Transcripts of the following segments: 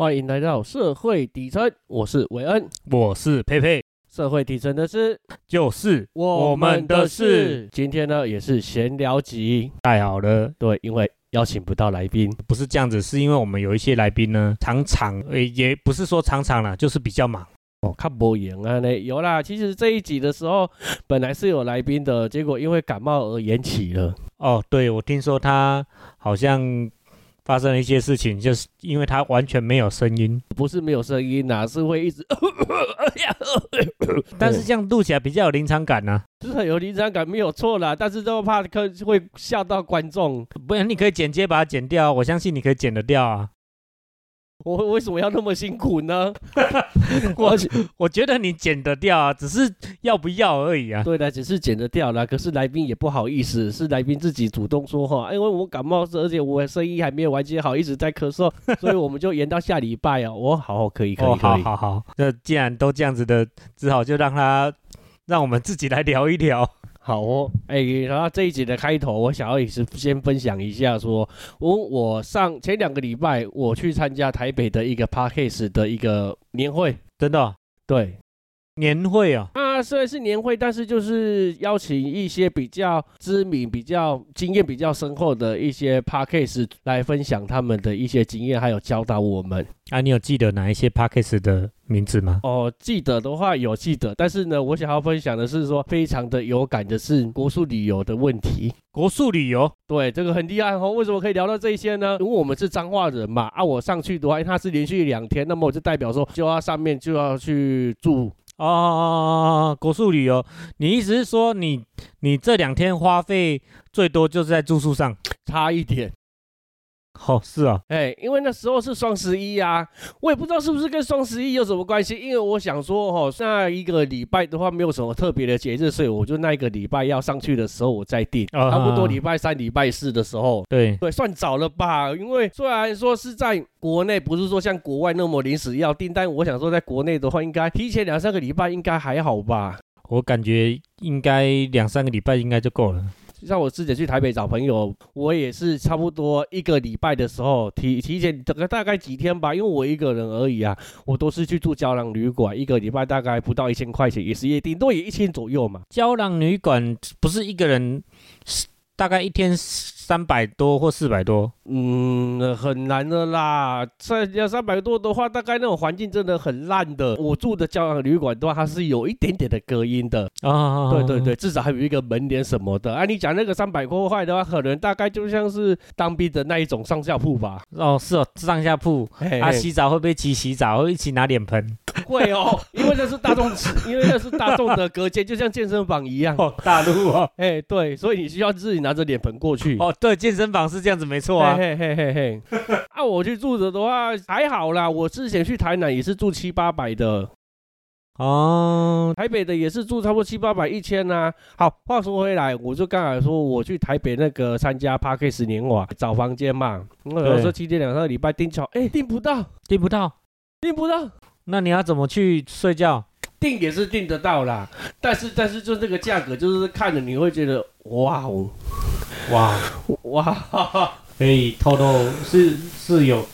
欢迎来到社会底层，我是韦恩。我是佩佩，社会底层的事，就是我们的事。今天呢，也是闲聊集，太好了。对，因为邀请不到来宾，不是这样子，是因为我们有一些来宾呢，常常诶，也不是说常常啦，就是比较忙。哦，看不赢啊！那有啦，其实这一集的时候，本来是有来宾的，结果因为感冒而延期了。哦，对，我听说他好像发生了一些事情，就是因为他完全没有声音，不是没有声音呐，是会一直，但是这样录起来比较有临场感呢、就是很有临场感，没有错啦。但是都怕可会吓到观众。不然你可以剪接把它剪掉，我相信你可以剪得掉啊。我为什么要那么辛苦呢？我我觉得你剪得掉啊，只是要不要而已啊。对的，只是剪得掉了。可是来宾也不好意思，是来宾自己主动说话，因为我感冒，而且我声音还没有完全好，一直在咳嗽，所以我们就延到下礼拜哦。我好好可以可以可以。好好，那既然都这样子的，只好就让他让我们自己来聊一聊。好哦，哎，然后这一集的开头，我想要也是先分享一下说，我我上前两个礼拜我去参加台北的一个 Parkes 的一个年会，真的哦、对，年会啊，啊，虽然是年会，但是就是邀请一些比较知名、比较经验比较深厚的一些 p a c k a g e 来分享他们的一些经验，还有教导我们。啊，你有记得哪一些 p a c k a g e 的名字吗？哦，记得的话有记得，但是呢，我想要分享的是说，非常的有感的是国术旅游的问题。国术旅游对，这个很厉害哦。为什么可以聊到这些呢？因为我们是彰化人嘛，啊，我上去的话，因为它是连续两天，那么我就代表说，就要上面就要去住哦哦哦哦，国术旅游，你意思是说你你这两天花费最多就是在住宿上？差一点。哦，是啊，哎，因为那时候是双十一啊，我也不知道是不是跟双十一有什么关系。因为我想说，哦，那一个礼拜的话没有什么特别的节日，所以我就那一个礼拜要上去的时候我再订，啊差不多礼拜三、礼拜四的时候。对，对，算早了吧？因为虽然说是在国内，不是说像国外那么临时要订，但我想说在国内的话，应该提前两三个礼拜应该还好吧？我感觉应该两三个礼拜应该就够了。像我自己去台北找朋友，我也是差不多一个礼拜的时候提提前整个大概几天吧，因为我一个人而已啊，我都是去住胶囊旅馆，一个礼拜大概不到一千块钱，也是也顶多也一千左右嘛。胶囊旅馆不是一个人，大概一天三百多或四百多。嗯，很难的啦。三要三百多的话，大概那种环境真的很烂的。我住的胶囊旅馆的话，它是有一点点的隔音的。啊，对对对，至少还有一个门帘什么的。啊，你讲那个三百多块的话，可能大概就像是当兵的那一种上下铺吧。哦，是哦，上下铺啊，嘿嘿洗澡会不会一起洗澡？会一起拿脸盆？会哦，因为那是大众，因为那是大众的隔间，就像健身房一样。哦，大陆哦，哎，对，所以你需要自己拿着脸盆过去。哦，对，健身房是这样子，没错啊。嘿嘿嘿嘿嘿。啊，我去住的的话还好啦，我之前去台南也是住七八百的，哦，台北的也是住差不多七八百一千呐。好，话说回来，我就刚才说我去台北那个参加 p a r k e 十年瓦找房间嘛，我有时候七天两三个礼拜订巧，哎，订不到，订不到，订不到。那你要怎么去睡觉？订也是订得到啦，但是但是就这个价格，就是看着你会觉得哇哦哇，哇，哈哈可以透露是是有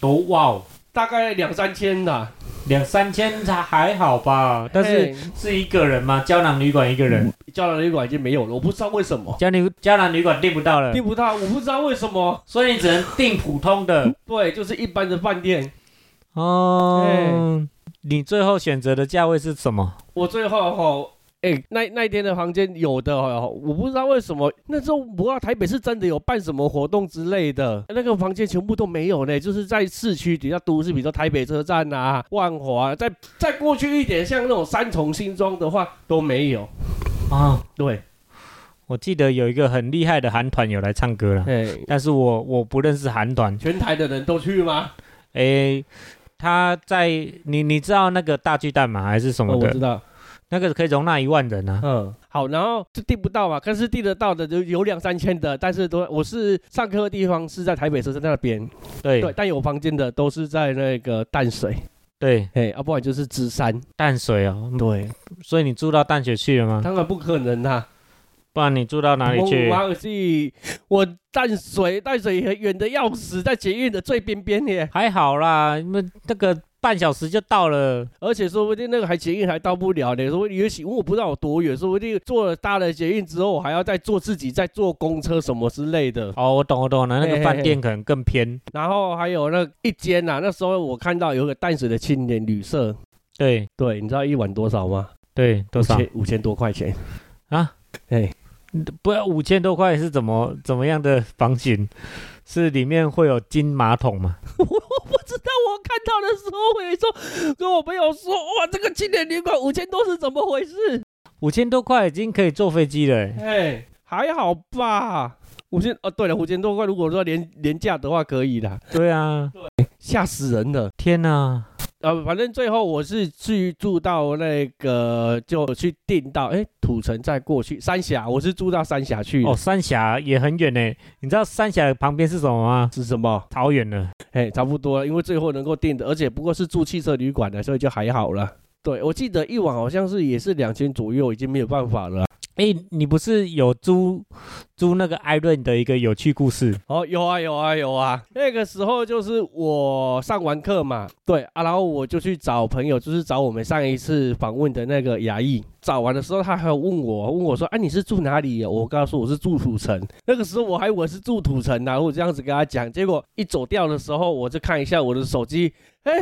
多哇哦，大概两三千啦。两三千才还好吧？但是是一个人吗？胶囊旅馆一个人，胶囊旅馆已经没有了，我不知道为什么胶囊胶囊旅馆订不到了，订不到，我不知道为什么。所以你只能订普通的。对，就是一般的饭店。哦，你最后选择的价位是什么？我最后哈，哎、那那一天的房间有的哦，我不知道为什么那时候不知道台北是真的有办什么活动之类的，那个房间全部都没有呢，就是在市区底下都市，比如说台北车站啊、万华，再再过去一点，像那种三重、新庄的话都没有。啊，对，我记得有一个很厉害的韩团有来唱歌了，哎，但是我我不认识韩团。全台的人都去吗？诶，他在你你知道那个大巨蛋吗？还是什哦，么的？我知道。那个可以容纳一万人啊。嗯，好，然后就订不到嘛，但是订得到的就有两三千的，但是都我是上课的地方是在台北车站那边，对。对，但有房间的都是在那个淡水，对，哎，要、不然就是芝山，淡水哦。对，所以你住到淡水去了吗？当然不可能啦、不然你住到哪里我去？忘记我淡水淡水远的要死，在捷运的最边边耶，还好啦，你们那个半小时就到了。而且说不定那个还捷运还到不了呢。说不定尤其因为我不知道有多远，说不定坐了大的捷运之后，我还要再坐自己再坐公车什么之类的。哦，我懂我懂了，那个饭店可能更偏。然后还有那一间呐、那时候我看到有个淡水的青年旅社，对对，你知道一晚多少吗？对，多少五千五千多块钱。啊？哎，不要五千多块是怎么怎么样的房型？是里面会有金马桶吗？我不知道，我看到的时候，我有时候跟我朋友说，哇，这个青年旅馆五千多是怎么回事？五千多块已经可以坐飞机了欸。哎，还好吧。五千哦，对了，五千多块，如果说廉廉价的话，可以啦。对啊，吓死人了。天哪！呃，反正最后我是去住到那个，就去订到，哎，土城再过去三峡，我是住到三峡去。哦，三峡也很远呢。你知道三峡旁边是什么吗？是什么？桃园呢。哎，差不多，因为最后能够订的，而且不过是住汽车旅馆的，所以就还好了。对，我记得一晚好像是也是两千左右，已经没有办法了。哎，你不是有租租那个艾润的一个有趣故事？哦，有啊，有啊，有啊。那个时候就是我上完课嘛，对啊，然后我就去找朋友，就是找我们上一次访问的那个牙医。找完的时候，他还有问我，问我说：“啊，你是住哪里？”我跟他说我是住土城。那个时候我还以为是住土城呢，我这样子跟他讲。结果一走掉的时候，我就看一下我的手机，哎，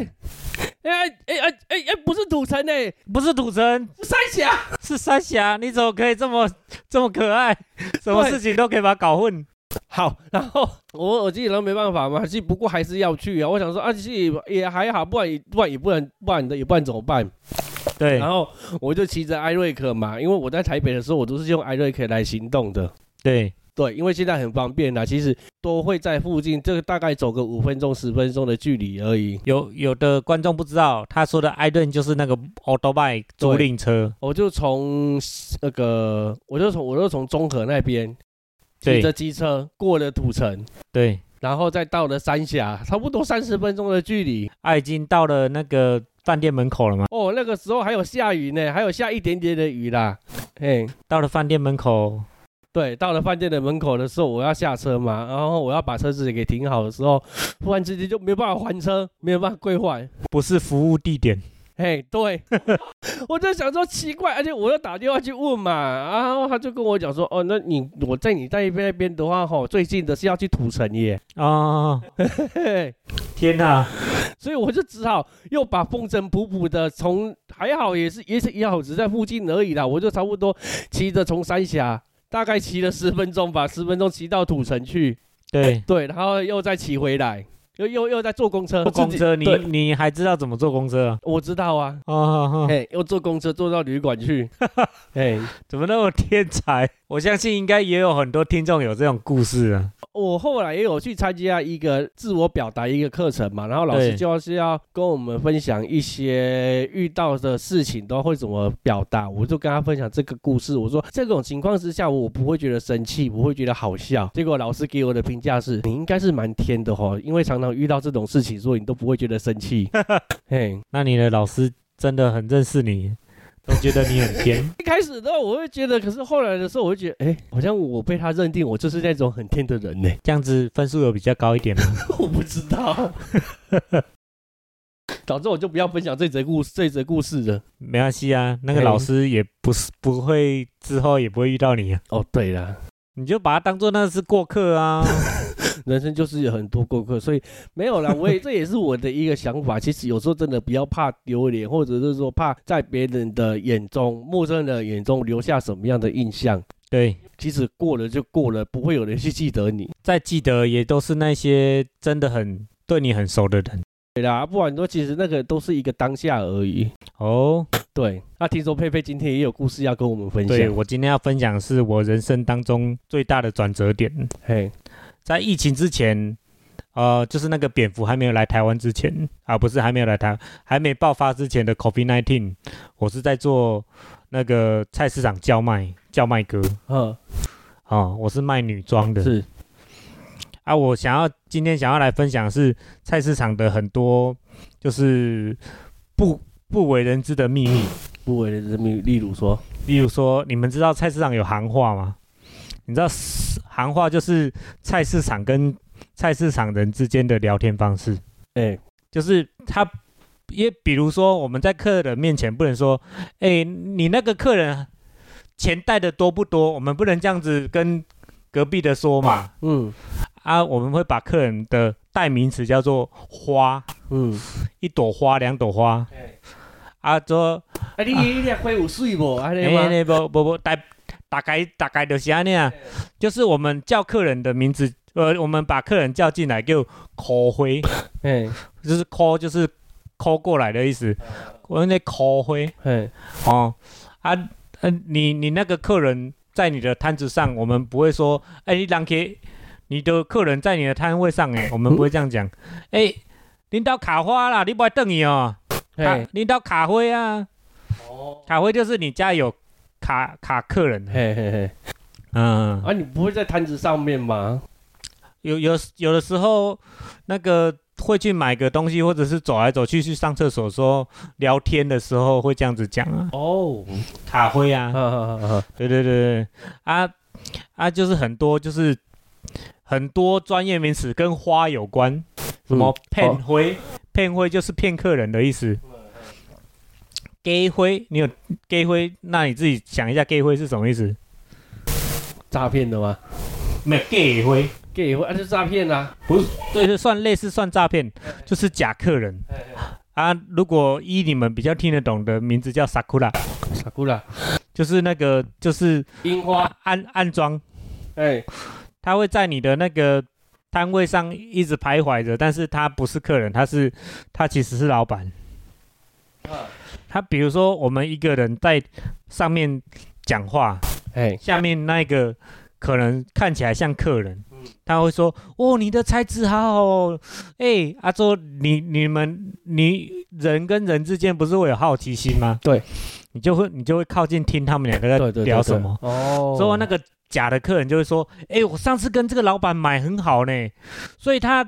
哎哎哎哎哎，不是土城哎，不是土城，是三峡。是三峡。你怎么可以这么这么可爱？什么对事情都可以把它搞混？好，然后 我我自己人没办法嘛，其实不过还是要去啊。我想说啊，其实也也还好，不然也不然也不能，不然的也不然怎么办？对然后我就骑着艾瑞克嘛，因为我在台北的时候，我都是用艾瑞克来行动的。对，对，因为现在很方便啦，其实都会在附近，这个大概走个五分钟、十分钟的距离而已。有有的观众不知道，他说的艾顿就是那个 a u t o b i k 租赁车。我就从那个，我就从我就从中和那边骑着机车过了土城，对，然后再到了三峡，差不多三十分钟的距离。啊，已经到了那个饭店门口了吗？哦，那个时候还有下雨呢，还有下一点点的雨啦。嘿，到了饭店门口，对，到了饭店的门口的时候，我要下车嘛，然后我要把车子给停好的时候，突然之间就没有办法还车，没有办法归还。不是服务地点。嘿，对，我就想说奇怪，而且我又打电话去问嘛，然后他就跟我讲说，哦，那你我在你在那边的话，吼，最近的是要去土城耶，啊！嘿嘿，天哪！所以我就只好又把风尘仆仆的从，还好也是也是也好只在附近而已啦，我就差不多骑着从三峡大概骑了十分钟吧，十分钟骑到土城去，对，对，然后又再骑回来，又又又在坐公车，坐公车，你你还知道怎么坐公车啊？我知道啊，哦，嘿，又坐公车坐到旅馆去，哎。怎么那么天才？我相信应该也有很多听众有这种故事啊。我后来也有去参加一个自我表达一个课程嘛，然后老师就是要跟我们分享一些遇到的事情都会怎么表达，我就跟他分享这个故事。我说这种情况之下，我不会觉得生气，不会觉得好笑。结果老师给我的评价是，你应该是蛮天的哈，因为常常遇到这种事情，所以你都不会觉得生气。嘿，那你的老师真的很认识你，都觉得你很天。一开始的话我会觉得，可是后来的时候，我会觉得，哎，好像我被他认定我就是那种很天的人呢。这样子分数有比较高一点吗？我不知道。导致我就不要分享这则故事，这则故事了。没关系啊，那个老师也不是不会之后也不会遇到你啊，哦，对了，你就把它当做那是过客啊。人生就是有很多过客，所以没有啦。我也这也是我的一个想法。其实有时候真的不要怕丢脸，或者是说怕在别人的眼中、陌生人的眼中留下什么样的印象。对，其实过了就过了，不会有人去记得你。再记得也都是那些真的很对你很熟的人对啦，不然说其实那个都是一个当下而已。哦。对，那听说佩佩今天也有故事要跟我们分享对享。我今天要分享的是我人生当中最大的转折点，嘿，在疫情之前。呃，就是那个蝙蝠还没有来台湾之前啊，不是还没有来台，还没爆发之前的 COVID-19，我是在做那个菜市场叫卖叫卖哥嗯，哦，我是卖女装的。是，啊，我想要今天想要来分享是菜市场的很多就是不不为人知的秘密，不为人知，的秘密例如说，例如说，你们知道菜市场有行话吗？你知道行话就是菜市场跟菜市场人之间的聊天方式，哎，就是他，也比如说我们在客人面前不能说，哎，你那个客人钱带的多不多？我们不能这样子跟隔壁的说嘛。嗯啊，我们会把客人的代名词叫做花，嗯，一朵花，两朵花。啊，做，啊，你你那花有水无？安尼哎，吗？那不不不，大大概大概就是安尼啊，就是我们叫客人的名字，呃，我们把客人叫进来叫 call 灰，哎。就是 call 就是 call 过来的意思，我那 call 灰。哎，哦，啊，呃，你你那个客人在你的摊子上，我们不会说，哎，你让给你的客人在你的摊位上，哎，我们不会这样讲，哎，领导卡花啦，你不要等伊哦，卡嘿，领导卡灰啊，哦，卡灰就是你家有卡卡客人，嘿嘿嘿，嗯，啊，你不会在摊子上面吗？有有有的时候那个会去买个东西，或者是走来走去去上厕所说聊天的时候会这样子讲啊，哦，卡灰啊。哈，哈哈哈，对对对对，啊啊，就是很多就是很多专业名词跟花有关，什么骗灰，骗灰就是骗客人的意思。给灰，你有给灰，那你自己想一下，给灰是什么意思？诈骗的吗？没有给灰，给会啊，就是诈骗啊。对，是算类似算诈骗，就是假客人啊。如果依你们比较听得懂的名字叫 sakura，sakura，，就是那个就是樱花，安安装，哎，他会在你的那个摊位上一直徘徊着，但是他不是客人，他是他其实是老板。他比如说我们一个人在上面讲话，哎，下面那个可能看起来像客人，他会说：“哦，你的材质好好哦。”哎，阿周，你你们你人跟人之间不是会有好奇心吗？对，你就会你就会靠近听他们两个在聊什么。哦，之后那个假的客人就会说：“哎，我上次跟这个老板买很好呢，所以他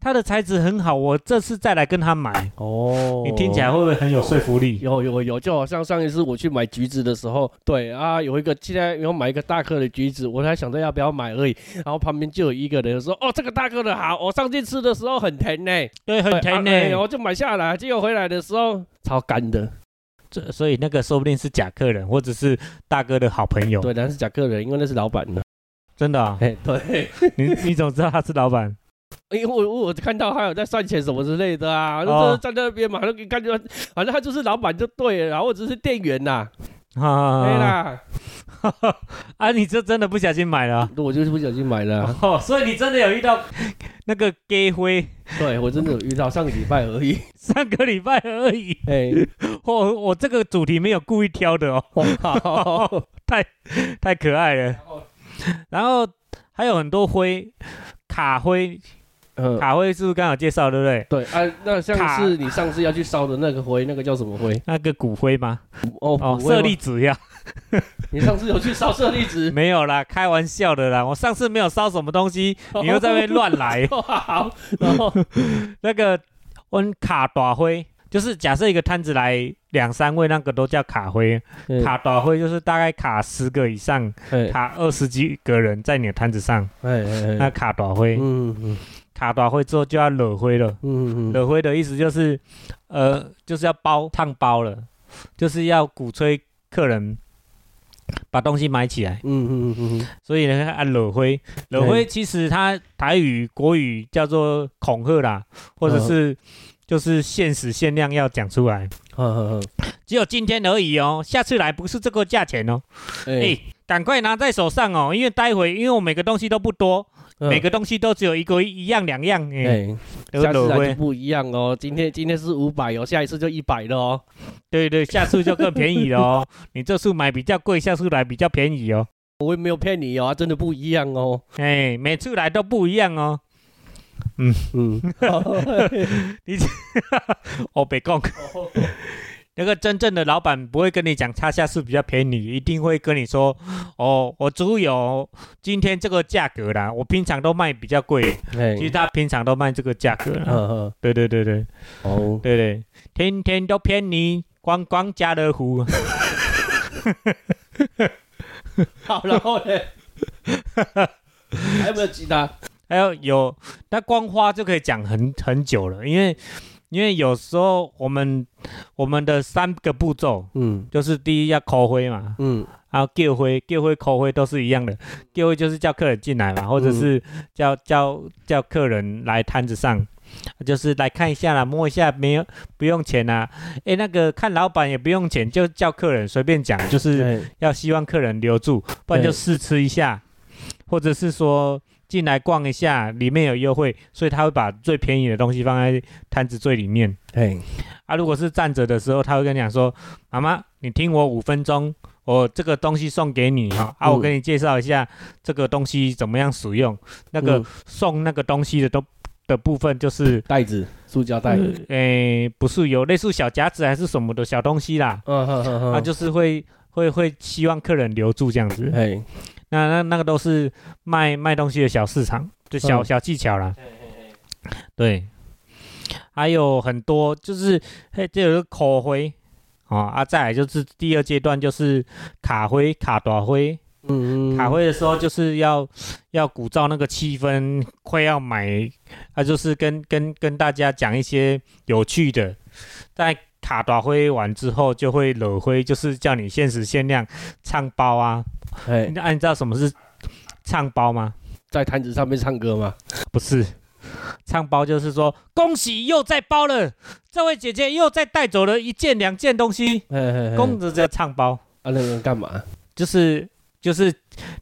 他的材质很好，我这次再来跟他买。”哦，你听起来会不会很有说服力？有有有，就好像上一次我去买橘子的时候，对啊，有一个现在要买一个大颗的橘子，我才想着要不要买而已，然后旁边就有一个人说，哦，这个大颗的好，我上次吃的时候很甜呢，对，很甜呢、我就买下来，结果回来的时候超干的，这所以那个说不定是假客人，或者是大哥的好朋友。对，那是假客人，因为那是老板的，真的、啊，哎，对，你你怎么知道他是老板？因为我我我看到他有在算钱什么之类的啊，就哦是站在那边嘛，就感觉反正他就是老板就对了，然后我只是店员呐，啊，对啦，啊，你这真的不小心买了？啊、我就是不小心买了啊，哦，所以你真的有遇到那个 gay 灰，对我真的有遇到上个礼拜而已，上个礼拜而已。哎，我我这个主题没有故意挑的哦，太，太可爱了。然后还有很多灰，卡灰，嗯。卡灰是不是刚好介绍对不对？对啊，那像是你上次要去烧的那个灰，那个叫什么灰？那个骨灰吗？哦哦，舍利子呀，你上次有去烧舍利子？没有啦，开玩笑的啦。我上次没有烧什么东西，你又在那边乱来。好，然后那个温卡大灰，就是假设一个摊子来两三位，那个都叫卡灰。卡大灰就是大概卡十个以上，哎卡二十几个人在你的摊子上，哎哎那哎，卡大灰。嗯嗯卡大灰之后就要惹灰了。嗯嗯惹灰的意思就是，呃，就是要包烫包了，就是要鼓吹客人把东西买起来。嗯嗯嗯嗯。所以呢，啊惹灰，惹灰其实它台语、国语叫做恐吓啦，或者是就是限时限量要讲出来，嗯，只有今天而已哦，下次来不是这个价钱哦，哎、哎，赶快拿在手上哦，因为待会因为我每个东西都不多，嗯每个东西都只有一个一样两样，哎、下次来就，不一样哦。今天今天是五百哦，下一次就一百了哦。对对，下次就更便宜了哦，你这次买比较贵，下次来比较便宜哦，我也没有骗你哦，真的不一样哦。哎、每次来都不一样哦，嗯嗯，你，哦，别讲。那个真正的老板不会跟你讲他下次比较便宜，一定会跟你说，哦，我只有今天这个价格啦，我平常都卖比较贵，哎其实他平常都卖这个价格啦。嗯嗯，对对对对哦，对对，天天都骗你，光光家乐福。好，然后呢？还有没有其他？还有有，那光花就可以讲很很久了，因为因为有时候我们我们的三个步骤嗯就是第一要口灰嘛，嗯然后叫灰、叫灰、口灰都是一样的，叫灰就是叫客人进来嘛，或者是叫叫叫客人来摊子上。就是来看一下啦，摸一下，没有不用钱啦。诶，那个看老板也不用钱，就叫客人随便讲，就是要希望客人留住，不然就试吃一下，或者是说进来逛一下，里面有优惠，所以他会把最便宜的东西放在摊子最里面。对啊，如果是站着的时候，他会跟你讲说：“妈妈，你听我五分钟，我这个东西送给你哈。啊，嗯我给你介绍一下这个东西怎么样使用。那个嗯送那个东西的都的部分就是，袋子，塑胶袋。呃诶、不是有类似小夹子还是什么的小东西啦，嗯哼哼哼，啊，就是会会会希望客人留住这样子。哎，那那那个都是卖卖东西的小市场，就小、嗯小技巧啦。对，还有很多就是嘿，这有个口灰哦啊，再来就是第二阶段就是卡灰、卡短灰。嗯卡灰的时候就是要要鼓噪那个气氛，快要买，啊，就是跟跟跟大家讲一些有趣的。在卡短灰完之后，就会惹灰，就是叫你限时限量唱包啊。哎，那、啊、你知道什么是唱包吗？在摊子上面唱歌吗？不是，唱包就是说恭喜又在包了，这位姐姐又再带走了一件两件东西，公子这唱包啊，那个干嘛？就是就是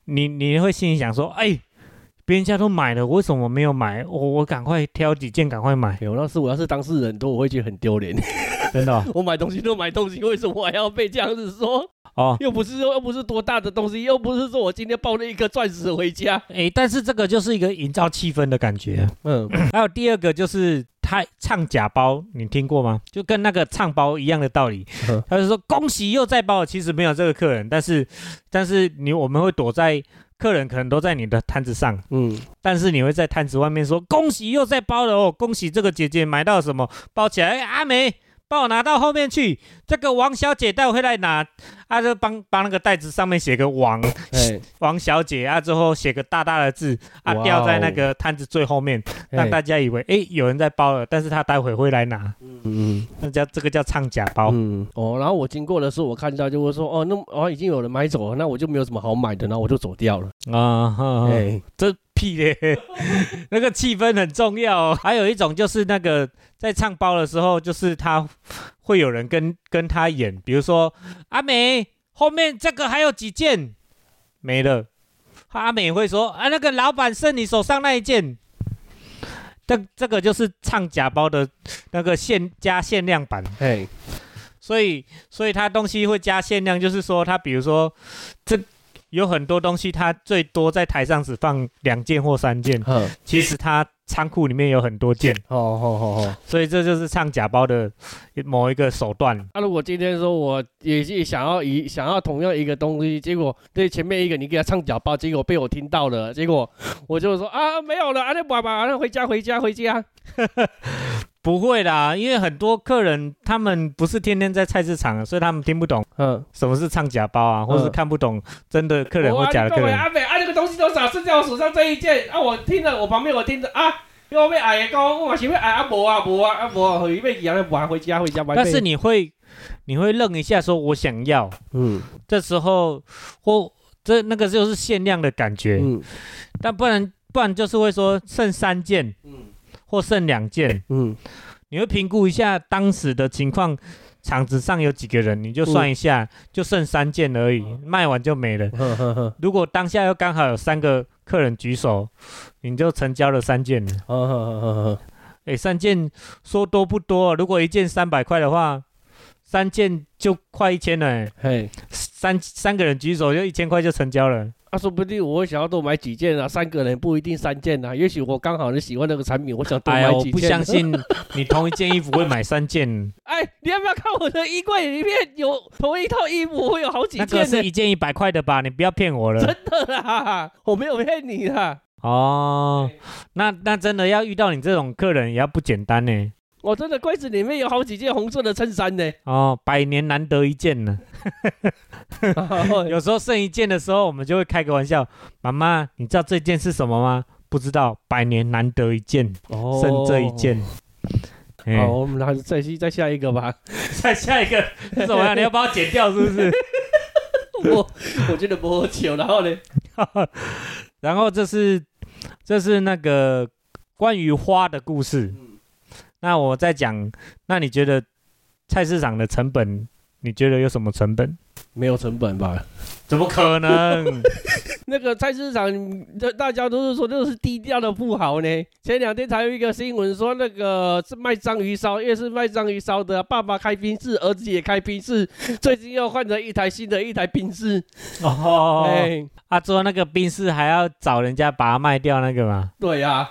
你你会心里想说，哎，别人家都买了，为什么我没有买？我我赶快挑几件赶快买，有，那是我要是当事人都，我会觉得很丢脸。真的哦 我买东西都买东西，为什么还要被这样子说？哦。又不是说又不是多大的东西，又不是说我今天抱了一颗钻石回家。哎，但是这个就是一个营造气氛的感觉。嗯，还有第二个就是他唱假包，你听过吗？就跟那个唱包一样的道理嗯。他就说恭喜又再包，其实没有这个客人，但是但是你我们会躲在客人可能都在你的摊子上，嗯，但是你会在摊子外面说恭喜又在包了哦，恭喜这个姐姐买到什么包起来，哎阿梅。帮我拿到后面去，这个王小姐待会来拿，啊，就帮帮那个袋子上面写个王，哎，王小姐啊，之后写个大大的字啊，吊在那个摊子最后面，让大家以为诶有人在包了，但是他待会会来拿，嗯那叫这个叫唱假包。嗯。哦，然后我经过的时候，我看到就会说，哦，那哦已经有人买走了，那我就没有什么好买的，然后我就走掉了。啊，哎，这屁嘞，那个气氛很重要。哦。还有一种就是那个在唱包的时候，就是他会有人跟跟他演，比如说阿美后面这个还有几件。没了，阿美会说啊那个老板剩你手上那一件。这这个就是唱假包的那个限加限量版，哎，所以所以他东西会加限量，就是说他比如说这有很多东西，它最多在台上只放两件或三件，其实它仓库里面有很多件，哦哦哦哦。所以这就是唱假包的某一个手段。那、如果今天说我也是想要一想要同样一个东西，结果对前面一个你给他唱假包，结果被我听到了，结果我就说啊没有了，啊那爸爸，那回家回家回家。不会啦，因为很多客人他们不是天天在菜市场，所以他们听不懂嗯，什么是唱假包啊，或是嗯看不懂真的客人或假的客人。阿美啊，这个东西多少？剩下我手上这一件啊，我听了，我旁边我听着啊，因为我被矮的讲，我嘛是要矮啊，无啊？无啊？啊？无啊，回被养了，回家回家。但是你会你会愣一下，说我想要，嗯这时候或这那个就是限量的感觉，嗯但不然不然就是会说剩三件嗯或剩两件，嗯你会评估一下当时的情况，场子上有几个人，你就算一下，就剩三件而已，卖完就没了。呵呵呵如果当下又刚好有三个客人举手，你就成交了三件了。呵呵呵呵，诶，三件说多不多、如果一件三百块的话，三件就快一千了、诶嘿。三三个人举手就一千块就成交了。啊，说不定我会想要多买几件啊，三个人不一定三件啊，也许我刚好很喜欢那个产品，我想多买几件。不相。信 你同一件衣服会买三件，哎，你要不要看我的衣柜里面有同一套衣服，我有好几那件呢？个是一件一百块的吧？你不要骗我了。真的啦，我没有骗你啦。哦，那那真的要遇到你这种客人也要不简单呢。我真的柜子里面有好几件红色的衬衫呢。哦，百年难得一见呢。有时候剩一件的时候，我们就会开个玩笑：“妈妈，你知道这件是什么吗？”不知道，百年难得一见，哦剩这一。件。哎好，我们还是再去再下一个吧。再下一个是什么呀？你要把我剪掉是不是？我我觉得不好笑，然后呢？然后这是这是那个关于花的故事。那我在讲，那你觉得菜市场的成本？你觉得有什么成本？没有成本吧？怎么可能？那个菜市场，这大家都是说那个是低调的富豪呢。前两天才有一个新闻说，那个是卖章鱼烧，因为是卖章鱼烧的，爸爸开宾室，儿子也开宾室，最近又换了一台新的一台宾室。哦，哎，啊，做那个冰室还要找人家把它卖掉那个嘛？对呀、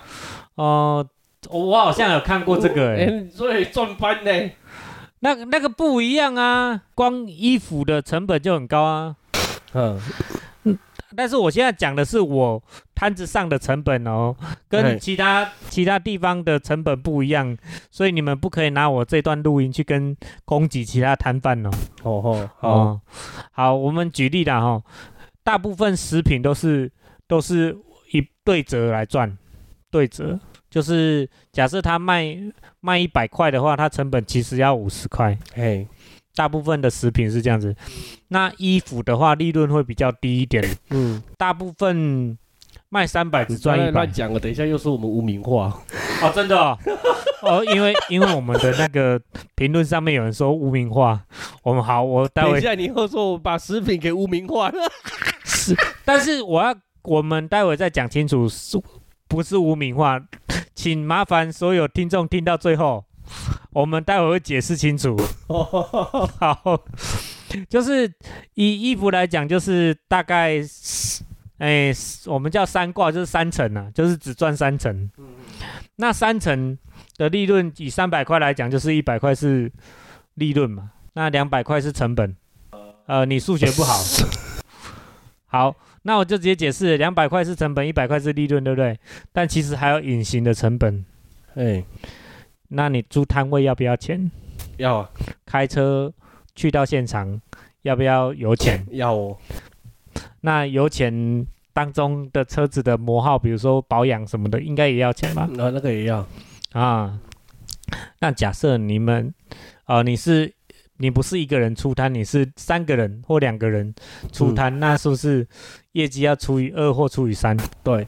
哦，我好像有看过这个、欸，哎，所以赚翻呢。那个那个不一样啊，光衣服的成本就很高啊。嗯，但是我现在讲的是我摊子上的成本哦，跟其他其他地方的成本不一样，所以你们不可以拿我这段录音去跟攻击其他摊贩哦。哦吼，好，哦，好，我们举例啦哈，大部分食品都是都是以对折来赚，对折就是假设他卖卖一百块的话，它成本其实要五十块，哎，大部分的食品是这样子。那衣服的话，利润会比较低一点，嗯，大部分卖三百只赚一百乱。讲了，等一下又说我们污名化。哦，真的哦，哦，因为因为我们的那个评论上面有人说污名化，我们好，我待会等一下你又说我把食品给污名化了。是，但是我要我们待会再讲清楚，是不是污名化？请麻烦所有听众听到最后，我们待会会解释清楚。好，就是以衣服来讲，就是大概，哎、我们叫三挂，就是三层啊，就是只赚三层。那三层的利润，以三百块来讲，就是一百块是利润嘛，那两百块是成本。呃，你数学不好。好，那我就直接解释，两百块是成本，一百块是利润，对不对？但其实还有隐形的成本。哎，那你租摊位要不要钱？要啊，开车去到现场要不要油钱？要哦。那油钱当中的车子的磨耗，比如说保养什么的，应该也要钱吧？那那个也要。啊，那假设你们，呃，你是你不是一个人出摊，你是三个人或两个人出摊，那是不是业绩要除以二或除以三？对，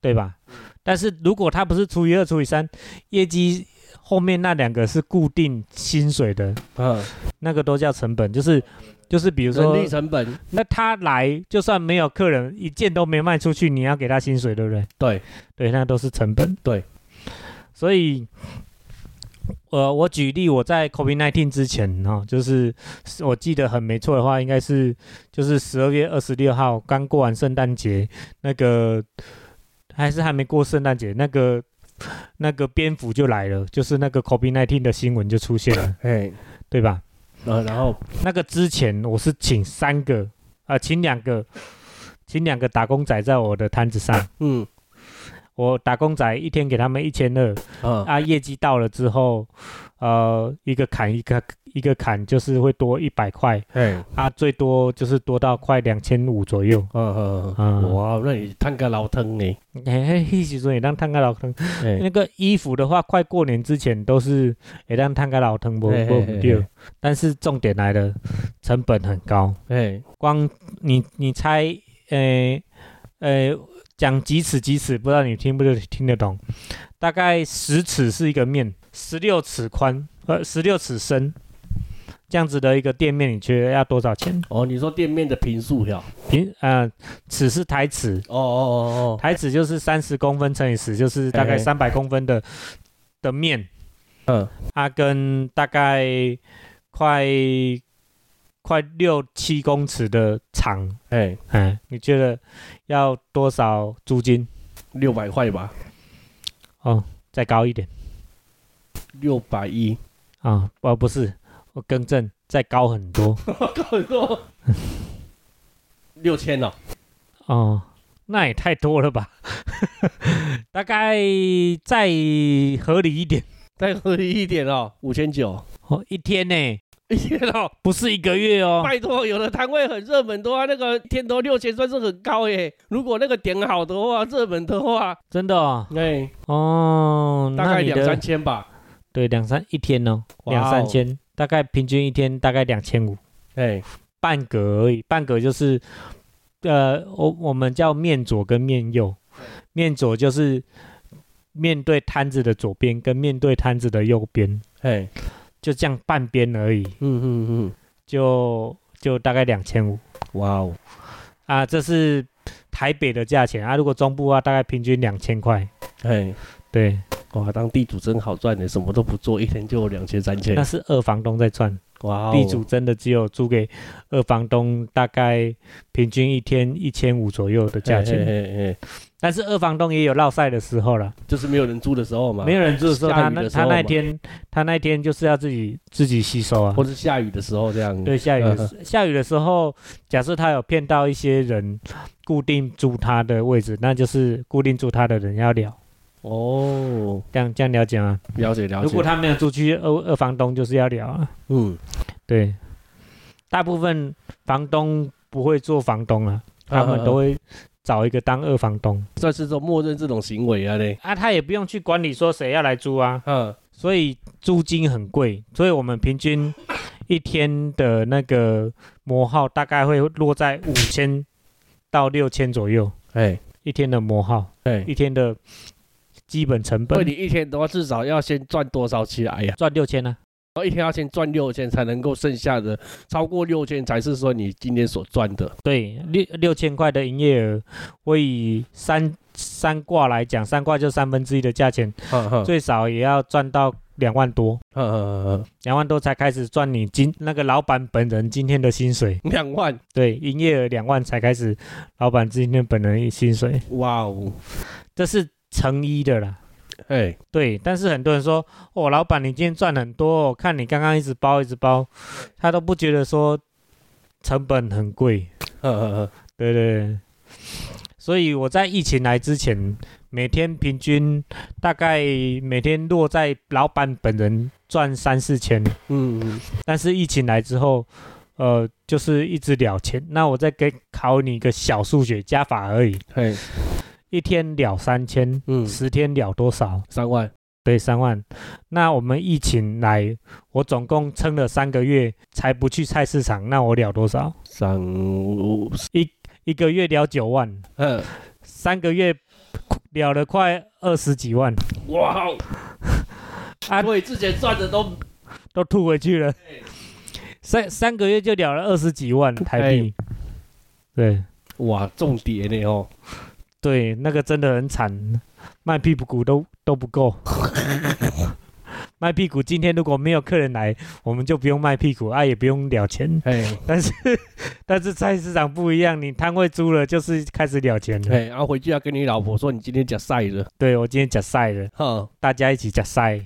对吧？但是如果他不是除以二除以三，业绩后面那两个是固定薪水的，嗯，那个都叫成本，就是就是比如人说力成本。那他来就算没有客人，一件都没卖出去，你要给他薪水，对不对？对，对，那都是成本。对，所以，呃，我举例，我在 COVID 1 9之前哈、哦，就是我记得很没错的话，应该是就是十二月二十六号刚过完圣诞节，那个还是还没过圣诞节，那个那个蝙蝠就来了，就是那个 COVID 1 9的新闻就出现了，哎，对吧？呃，然后那个之前我是请三个，啊，请两个，请两个打工仔在我的摊子上。嗯我打工仔一天给他们一千二，啊啊，业绩到了之后，呃，一个砍一个一个砍就是会多一百块，哎，啊，最多就是多到快两千五左右。嗯嗯嗯嗯，哇，那你摊个老汤呢？嘿，嘿，时阵也当摊个老汤。哎那个衣服的话，快过年之前都是也当摊个老汤，不嘿不嘿嘿对嘿。但是重点来了，成本很高。哎，光你你猜，呃呃，讲几尺几尺，不知道你听不听得懂？大概十尺是一个面，十六尺宽，呃，十六尺深，这样子的一个店面，你觉得要多少钱？哦，你说店面的平数呀？平呃，尺是台尺，哦哦哦哦台尺就是三十公分乘以十，就是大概三百公分的的面，嗯，它跟大概快快六七公尺的长，嗯，哎，哎，你觉得要多少租金？六百块吧，哦，再高一点。六百一，啊？哦，不是，我更正，再高很多。高很多，六千哦，哦，那也太多了吧？大概再合理一点，再合理一点哦，五千九。哦，一天呢，一天哦。不是一个月哦。拜托，有的摊位很热门的话，那个一天都六千算是很高耶。如果那个点好的话，热门的话，真的哦，哎，哦，大概两三千吧。对，两三一天哦两三千，大概平均一天大概两千五，哎，半格而已，半格就是，呃，我我们叫面左跟面右，面左就是面对摊子的左边跟面对摊子的右边，哎，就这样半边而已，嗯嗯嗯，就就大概两千五。哇哦，啊，这是台北的价钱。啊，如果中部啊，大概平均两千块，哎，对，哇，当地主真好赚的，什么都不做，一天就有两千三千。那。是二房东在赚。哇哦，地主真的只有租给二房东，大概平均一天一千五左右的价钱。嘿嘿嘿嘿但是二房东也有落赛的时候了，就是没有人住的时候嘛，没有人住的时候，下他那他那天他那天就是要自己自己吸收啊或。是下雨的时候这样。对，下雨的嗯时下雨的时候，假设他有骗到一些人固定住他的位置，那就是固定住他的人要聊，哦，这样这样了解吗？了解了解。如果他没有租去二二房东，就是要聊啊。嗯，对，大部分房东不会做房东啊，他嗯们都会找一个当二房东算是说默认这种行为啊嘞。啊，他也不用去管理说谁要来租啊，嗯，所以租金很贵，所以我们平均一天的那个磨耗大概会落在五千到六千左右，哎一天的磨耗，哎，一天的基本成本那你一天的话，至少要先赚多少起来呀？赚六千呢。然后一天要先赚六千，才能够剩下的超过六千，才是说你今天所赚的。对，六六千块的营业额，我以三三挂来讲，三挂就三分之一的价钱，呵呵最少也要赚到两万多，两万多才开始赚你今那个老板本人今天的薪水。哼，两万，对，营业额两万才开始，老板今天本人薪水，哇哦，这是成一的啦。哎，对，但是很多人说，哦，老板你今天赚很多、哦，看你刚刚一直包一直包，他都不觉得说成本很贵。呵呵呵，对对对，所以我在疫情来之前，每天平均大概每天落在老板本人赚三四千，嗯，但是疫情来之后，呃，就是一直了钱。那我再给考你一个小数学加法而已，嘿，一天了三千，嗯，十天了多少？三万，对，三万。那我们疫情来，我总共撑了三个月才不去菜市场，那我了多少？三五，一一个月了九万，嗯，三个月了了快二十几万，哇哦，啊。所以之前赚的都，都吐回去了。三三个月就了了二十几万台币，对。哇，重叠呢哦，对，那个真的很惨，卖屁股都都不够。卖屁股，今天如果没有客人来，我们就不用卖屁股啊，也不用了钱。嘿，但是但是菜市场不一样，你摊位租了就是开始了钱了。嘿，然后回去要跟你老婆说你今天假晒了，对我今天假晒了，哈，大家一起假晒。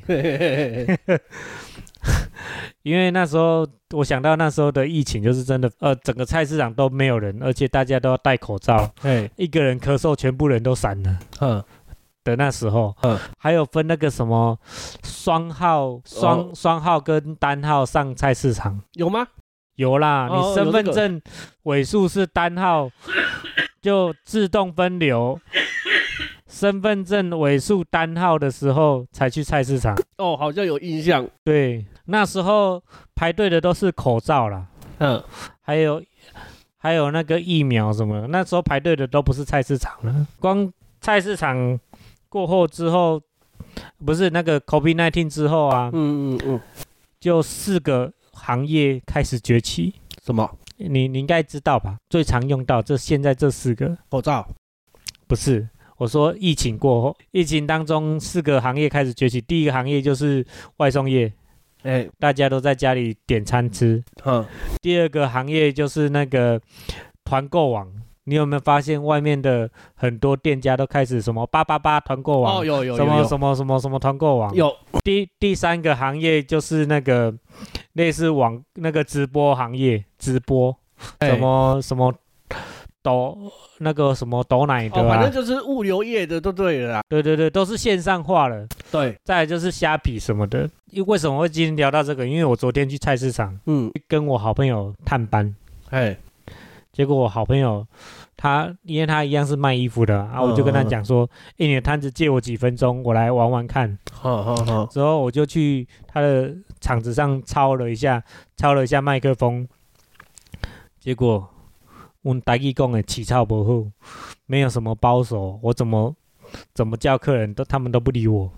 因为那时候我想到那时候的疫情，就是真的，呃，整个菜市场都没有人，而且大家都要戴口罩，嘿，一个人咳嗽，全部人都散了嗯，的那时候，嗯还有分那个什么双号、双双号跟单号上菜市场，有吗？有啦，哦你身份证尾数是单号，就自动分流。身份证尾数单号的时候才去菜市场。哦，好像有印象，对，那时候排队的都是口罩啦，嗯，还有还有那个疫苗什么，那时候排队的都不是菜市场了，光菜市场过后之后，不是那个1 9之后啊，嗯嗯嗯，就四个行业开始崛起，什么你你应该知道吧？最常用到这现在这四个口罩？不是。我说疫情过后，疫情当中四个行业开始崛起。第一个行业就是外送业，哎，大家都在家里点餐吃。嗯，第二个行业就是那个团购网，你有没有发现外面的很多店家都开始什么八八八团购网，哦，有有什么有有什么什么什么团购网？有，第第三个行业就是那个类似网那个直播行业，直播哎什么什么抖那个什么抖奶的哦，反啊正，就是物流业的都对了啦。对对对，都是线上化了。对，再来就是虾皮什么的。因为为什么会今天聊到这个？因为我昨天去菜市场嗯，跟我好朋友探班，哎，结果我好朋友他因为他一样是卖衣服的啊，我就跟他讲说，哎、你的摊子借我几分钟，我来玩玩看。好好好，之后我就去他的场子上抄了一下，抄了一下麦克风，结果我们台语讲的起操不好，没有什么包手，我怎么怎么叫客人都他们都不理我，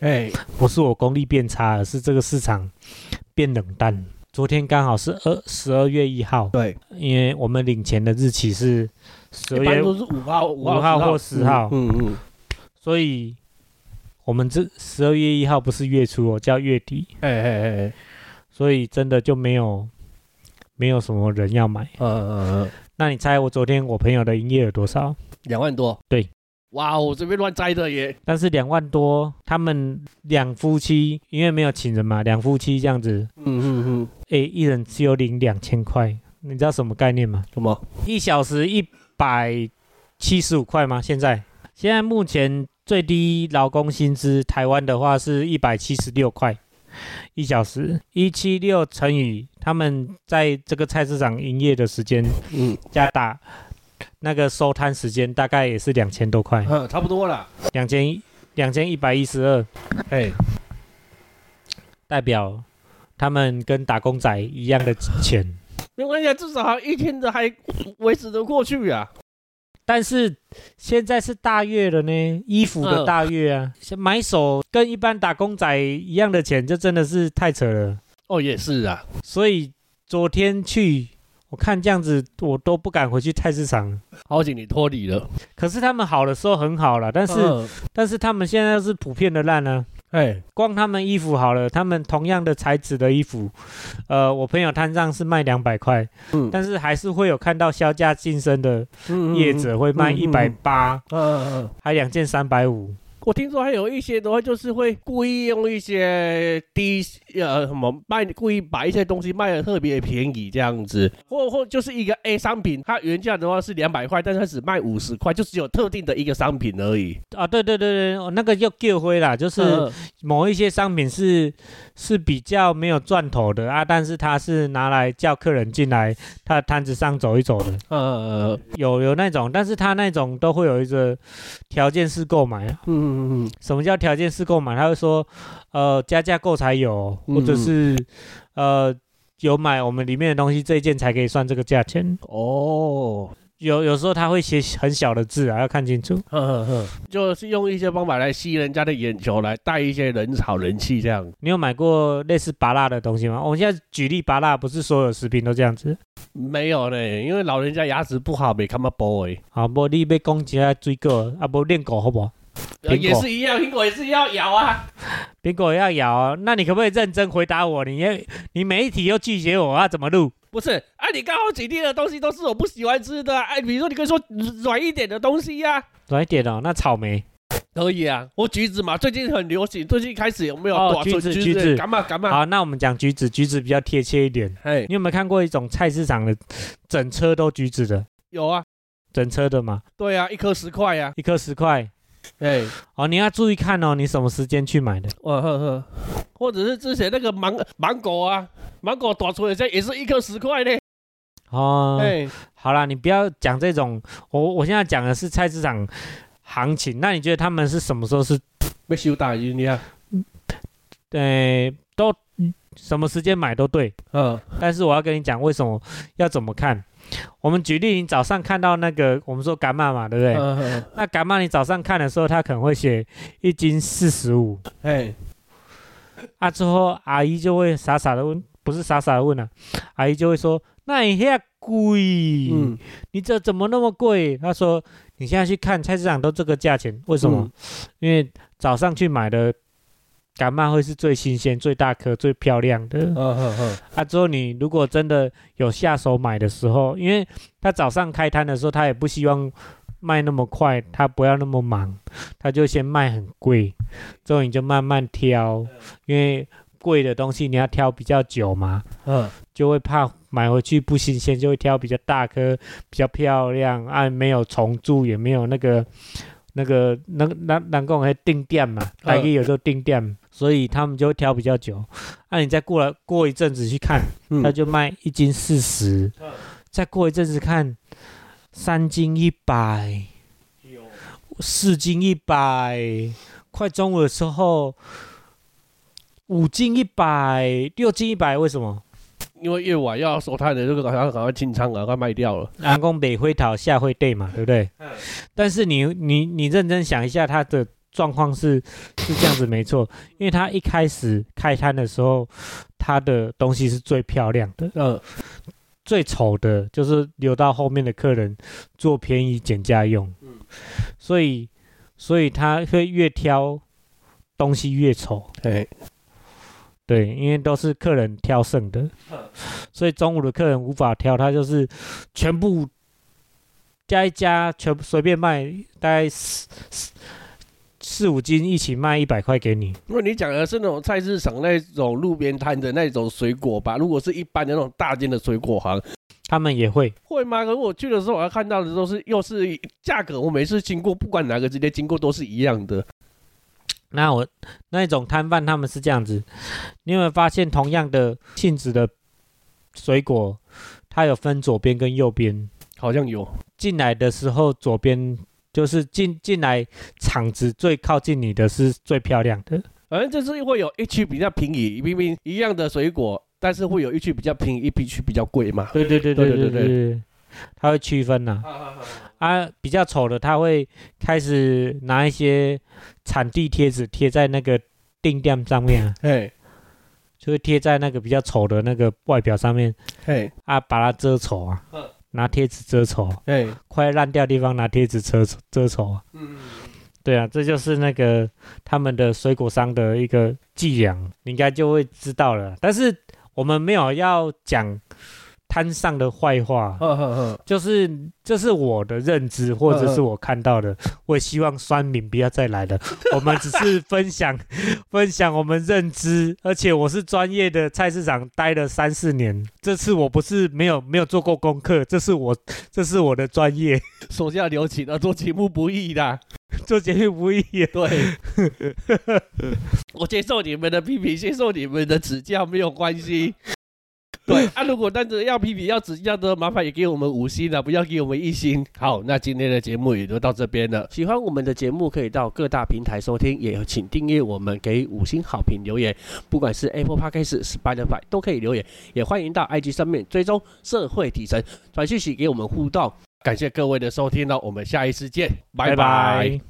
哎，不是我功力变差，而是这个市场变冷淡。昨天刚好是二十二月一号，对，因为我们领钱的日期是十二月，都是五号、五5号或10号。嗯嗯，所以我们这十二月一号不是月初哦，叫月底。哎哎哎哎，所以真的就没有没有什么人要买。嗯嗯嗯，那你猜我昨天我朋友的营业额多少？两万多。对，哇，我这边乱摘的耶。但是两万多，他们两夫妻因为没有请人嘛，两夫妻这样子，嗯嗯嗯，诶，一人只有领两千块，你知道什么概念吗？什么？一小时一百七十五块吗？现在现在目前最低劳工薪资，台湾的话是一百七十六块一小时，一七六乘以他们在这个菜市场营业的时间嗯，加打那个收摊时间，大概也是两千多块，嗯，差不多了。两千两千一百一十二，哎，代表他们跟打工仔一样的钱。没关系啊，至少还一天的还维持得过去啊。但是现在是大月了呢，衣服的大月啊，像买手跟一般打工仔一样的钱，这真的是太扯了。哦，也是啊。所以昨天去，我看这样子，我都不敢回去菜市场。好险你脱离了。可是他们好的时候很好了，但是、嗯但是他们现在是普遍的烂呢、哎，光他们衣服好了，他们同样的材质的衣服，呃，我朋友摊上是卖两百块，嗯但是还是会有看到销价晋升的嗯业者会卖一百八，嗯嗯嗯。还两件三百五。我听说还有一些的话，就是会故意用一些低呃什么卖，故意把一些东西卖的特别便宜这样子，或或就是一个 A 商品，它原价的话是两百块，但是它只卖五十块，就只有特定的一个商品而已。啊，对对对对，哦那个叫旧灰啦，就是嗯某一些商品是是比较没有赚头的啊，但是它是拿来叫客人进来他的摊子上走一走的，呃有有那种，但是他那种都会有一个条件式购买啊。嗯嗯嗯什么叫条件式购买？他会说，呃，加价购才有，嗯或者是呃有买我们里面的东西这一件才可以算这个价钱。哦，有有时候他会写很小的字啊，要看清楚。呵呵呵，就是用一些方法来吸人家的眼球，来带一些人潮人气这样。你有买过类似拔蜡的东西吗？我们现在举例拔蜡，不是所有食品都这样子。没有呢，因为老人家牙齿不好，没看到波诶。好，无你要讲一下水果，啊，无练狗好不好？也是一样，苹果也是要咬啊。苹果要咬啊，那你可不可以认真回答我？你要你每一题又拒绝我，啊怎么录？不是啊，你刚好举例的东西都是我不喜欢吃的、啊，哎，比如说你可以说软一点的东西呀、软一点哦，那草莓可以啊。我橘子嘛，最近很流行，最近开始有没有哦橘子橘子干嘛干嘛？好，那我们讲橘子，橘子比较贴切一点。哎，你有没有看过一种菜市场的整车都橘子的，有啊，整车的嘛，对啊，一颗十块呀、一颗十块。哎，哦，你要注意看哦，你什么时间去买的？哦呵呵，或者是之前那个芒芒果啊，芒果打出来这也是一颗十块呢。哦，哎，好啦，你不要讲这种，我我现在讲的是菜市场行情。那你觉得他们是什么时候是？被修打鱼你啊，对，都什么时间买都对。嗯但是我要跟你讲，为什么要怎么看？我们举例，你早上看到那个，我们说感冒嘛，对不对？嗯，那感冒你早上看的时候，他可能会写一斤四十五，哎，啊，之后阿姨就会傻傻的问，不是傻傻的问啊，阿姨就会说，那你遐贵，嗯，你这怎么那么贵？他说，你现在去看菜市场都这个价钱，为什么？嗯因为早上去买的干妈会是最新鲜、最大颗、最漂亮的。嗯嗯嗯，啊，之后你如果真的有下手买的时候，因为他早上开摊的时候，他也不希望卖那么快，他不要那么忙，他就先卖很贵，之后你就慢慢挑，因为贵的东西你要挑比较久嘛，嗯，就会怕买回去不新鲜，就会挑比较大颗、比较漂亮，啊，没有虫蛀，也没有那个那个那那那讲还定店嘛，大概有时候定店，所以他们就会挑比较久。那、你再过来过一阵子去看，嗯他就卖一斤四十，再过一阵子看三斤一百，四斤一百，快中午的时候五斤一百，六斤一百，为什么？因为越晚要收摊的，这个赶快赶快清仓，赶快卖掉了。南宫北会讨下会对嘛，对不对？但是你你你认真想一下，它的状况是是这样子没错，因为他一开始开摊的时候，他的东西是最漂亮的，呃，最丑的就是留到后面的客人做便宜减价用，所以所以他会越挑东西越丑，对，对，因为都是客人挑剩的，所以中午的客人无法挑，他就是全部加一加，全部随便卖，大概四四四五斤一起卖一百块给你。如果你讲的是那种菜市场那种路边摊的那种水果吧？如果是一般的那种大间的水果行，他们也会，会吗？可是我去的时候，我要看到的都是又是价格，我每次经过，不管哪个直接经过都是一样的。那我那种摊贩他们是这样子，你有没有发现同样的性质的水果，它有分左边跟右边？好像有，进来的时候，左边就是进进来场子最靠近你的是最漂亮的。反正就是会有一区比较便宜，明明一样的水果，但是会有一区比较便宜，一区比较贵嘛。对对对对对对对，他会区分呐、啊。比较丑的，他会开始拿一些产地贴纸贴在那个定店上面。哎。就会贴在那个比较丑的那个外表上面，嘿，啊，把它遮丑啊，拿贴纸遮丑，对，快烂掉的地方拿贴纸遮遮丑啊。嗯，对啊，这就是那个他们的水果商的一个伎俩，你应该就会知道了。但是我们没有要讲摊上的坏话，呵呵呵，就是这是我的认知或者是我看到的，我也希望酸民不要再来了。我们只是分享分享我们认知，而且我是专业的菜市场待了三四年，这次我不是没有没有做过功课，这是我这是我的专业，手下留情啊，做节目不易的。做节目不易。对，我接受你们的批评，接受你们的指教，没有关系。对啊，如果单子要批评要指教的，麻烦也给我们五星了，不要给我们一星。好，那今天的节目也就到这边了。喜欢我们的节目，可以到各大平台收听，也请订阅我们，给五星好评留言。不管是 Apple Podcast、Spotify 都可以留言，也欢迎到 IG 上面追踪社会底层，传讯息给我们互动。感谢各位的收听了，我们下一次见，拜拜